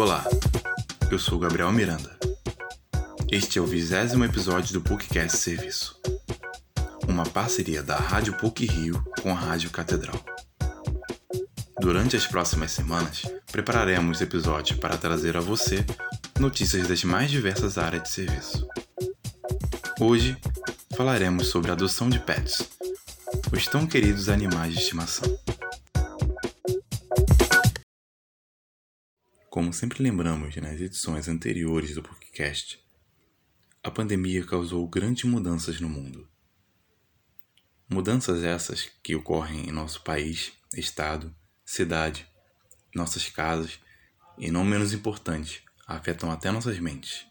Olá, eu sou Gabriel Miranda. Este é o vigésimo episódio do PUCcast Serviço, uma parceria da Rádio PUC Rio com a Rádio Catedral. Durante as próximas semanas, prepararemos episódios para trazer a você notícias das mais diversas áreas de serviço. Hoje, falaremos sobre a adoção de pets, os tão queridos animais de estimação. Como sempre lembramos nas edições anteriores do podcast, a pandemia causou grandes mudanças no mundo. Mudanças essas que ocorrem em nosso país, estado, cidade, nossas casas e, não menos importante, afetam até nossas mentes.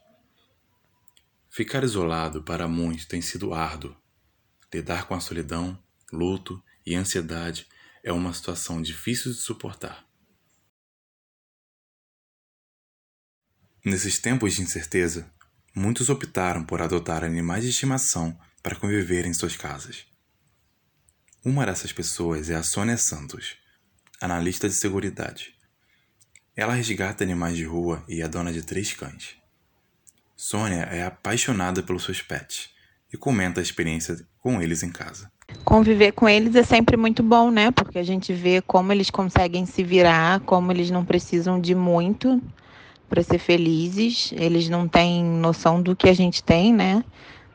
Ficar isolado para muitos tem sido árduo. Lidar com a solidão, luto e ansiedade é uma situação difícil de suportar. Nesses tempos de incerteza, muitos optaram por adotar animais de estimação para conviver em suas casas. Uma dessas pessoas é a Sônia Santos, analista de seguridade. Ela resgata animais de rua e é dona de três cães. Sônia é apaixonada pelos seus pets e comenta a experiência com eles em casa. Conviver com eles é sempre muito bom, né? Porque a gente vê como eles conseguem se virar, como eles não precisam de muito para ser felizes. Eles não têm noção do que a gente tem, né?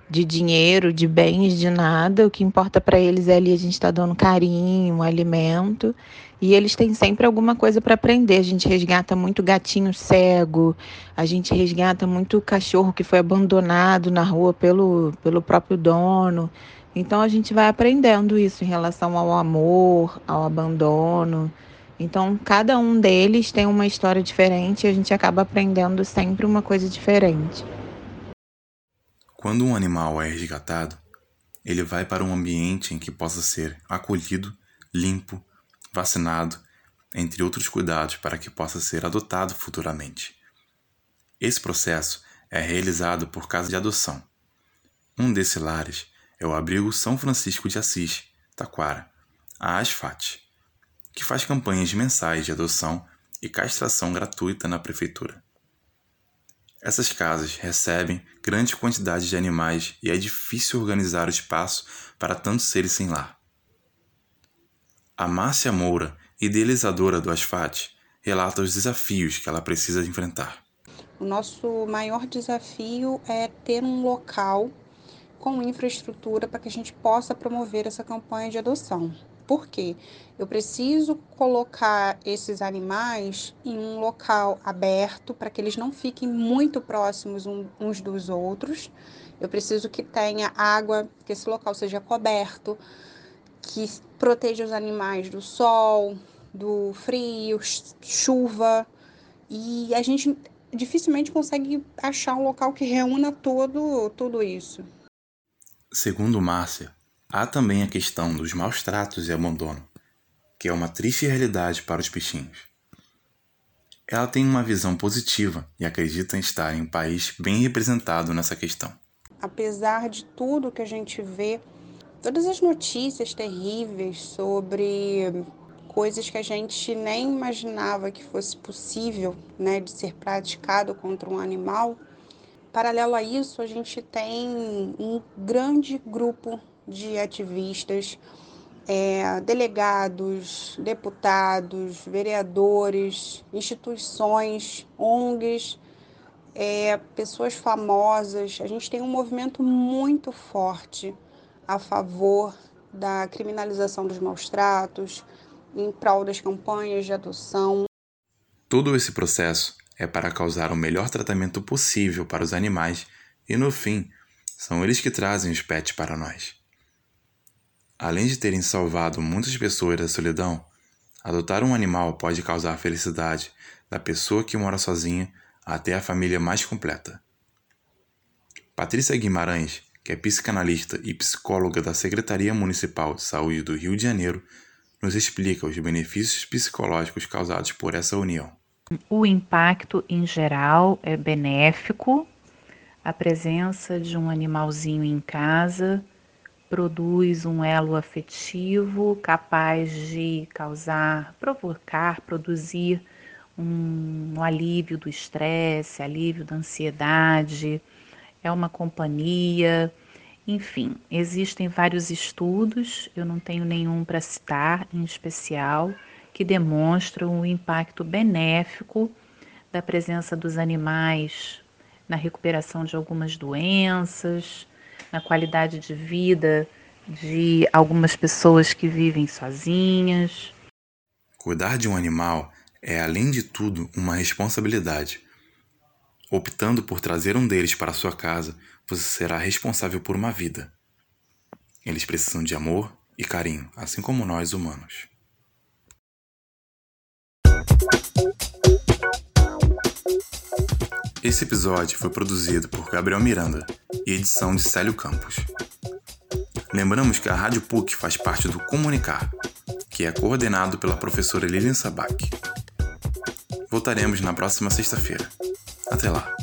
De dinheiro, de bens, de nada. O que importa para eles é ali a gente estar tá dando carinho, alimento. E eles têm sempre alguma coisa para aprender. A gente resgata muito gatinho cego, a gente resgata muito cachorro que foi abandonado na rua pelo, pelo próprio dono. Então a gente vai aprendendo isso em relação ao amor, ao abandono. Então, cada um deles tem uma história diferente e a gente acaba aprendendo sempre uma coisa diferente. Quando um animal é resgatado, ele vai para um ambiente em que possa ser acolhido, limpo, vacinado, entre outros cuidados para que possa ser adotado futuramente. Esse processo é realizado por casa de adoção. Um desses lares é o Abrigo São Francisco de Assis, Taquara, a ASFAT que faz campanhas mensais de adoção e castração gratuita na prefeitura. Essas casas recebem grandes quantidades de animais e é difícil organizar o espaço para tantos seres sem lar. A Márcia Moura, idealizadora do Asfat, relata os desafios que ela precisa enfrentar. O nosso maior desafio é ter um local com infraestrutura para que a gente possa promover essa campanha de adoção. Por quê? Eu preciso colocar esses animais em um local aberto para que eles não fiquem muito próximos uns dos outros. Eu preciso que tenha água, que esse local seja coberto, que proteja os animais do sol, do frio, chuva. E a gente dificilmente consegue achar um local que reúna todo, tudo isso. Segundo Márcia, Há também a questão dos maus tratos e abandono, que é uma triste realidade para os peixinhos. Ela tem uma visão positiva e acredita em estar em um país bem representado nessa questão. Apesar de tudo que a gente vê, todas as notícias terríveis sobre coisas que a gente nem imaginava que fosse possível, né, de ser praticado contra um animal. Paralelo a isso, a gente tem um grande grupo de ativistas, é, delegados, deputados, vereadores, instituições, ONGs, é, pessoas famosas. A gente tem um movimento muito forte a favor da criminalização dos maus tratos, em prol das campanhas de adoção. Todo esse processo é para causar o melhor tratamento possível para os animais e, no fim, são eles que trazem os pets para nós. Além de terem salvado muitas pessoas da solidão, adotar um animal pode causar felicidade da pessoa que mora sozinha até a família mais completa. Patrícia Guimarães, que é psicanalista e psicóloga da Secretaria Municipal de Saúde do Rio de Janeiro, nos explica os benefícios psicológicos causados por essa união. O impacto em geral é benéfico. A presença de um animalzinho em casa produz um elo afetivo capaz de causar, provocar, produzir um, um alívio do estresse, alívio da ansiedade, é uma companhia. Enfim, existem vários estudos, eu não tenho nenhum para citar em especial, que demonstram o impacto benéfico da presença dos animais na recuperação de algumas doenças, na qualidade de vida de algumas pessoas que vivem sozinhas. Cuidar de um animal é, além de tudo, uma responsabilidade. Optando por trazer um deles para sua casa, você será responsável por uma vida. Eles precisam de amor e carinho, assim como nós humanos. Esse episódio foi produzido por Gabriel Miranda e edição de Célio Campos. Lembramos que a Rádio PUC faz parte do Comunicar, que é coordenado pela professora Lilian Sabac. Voltaremos na próxima sexta-feira. Até lá!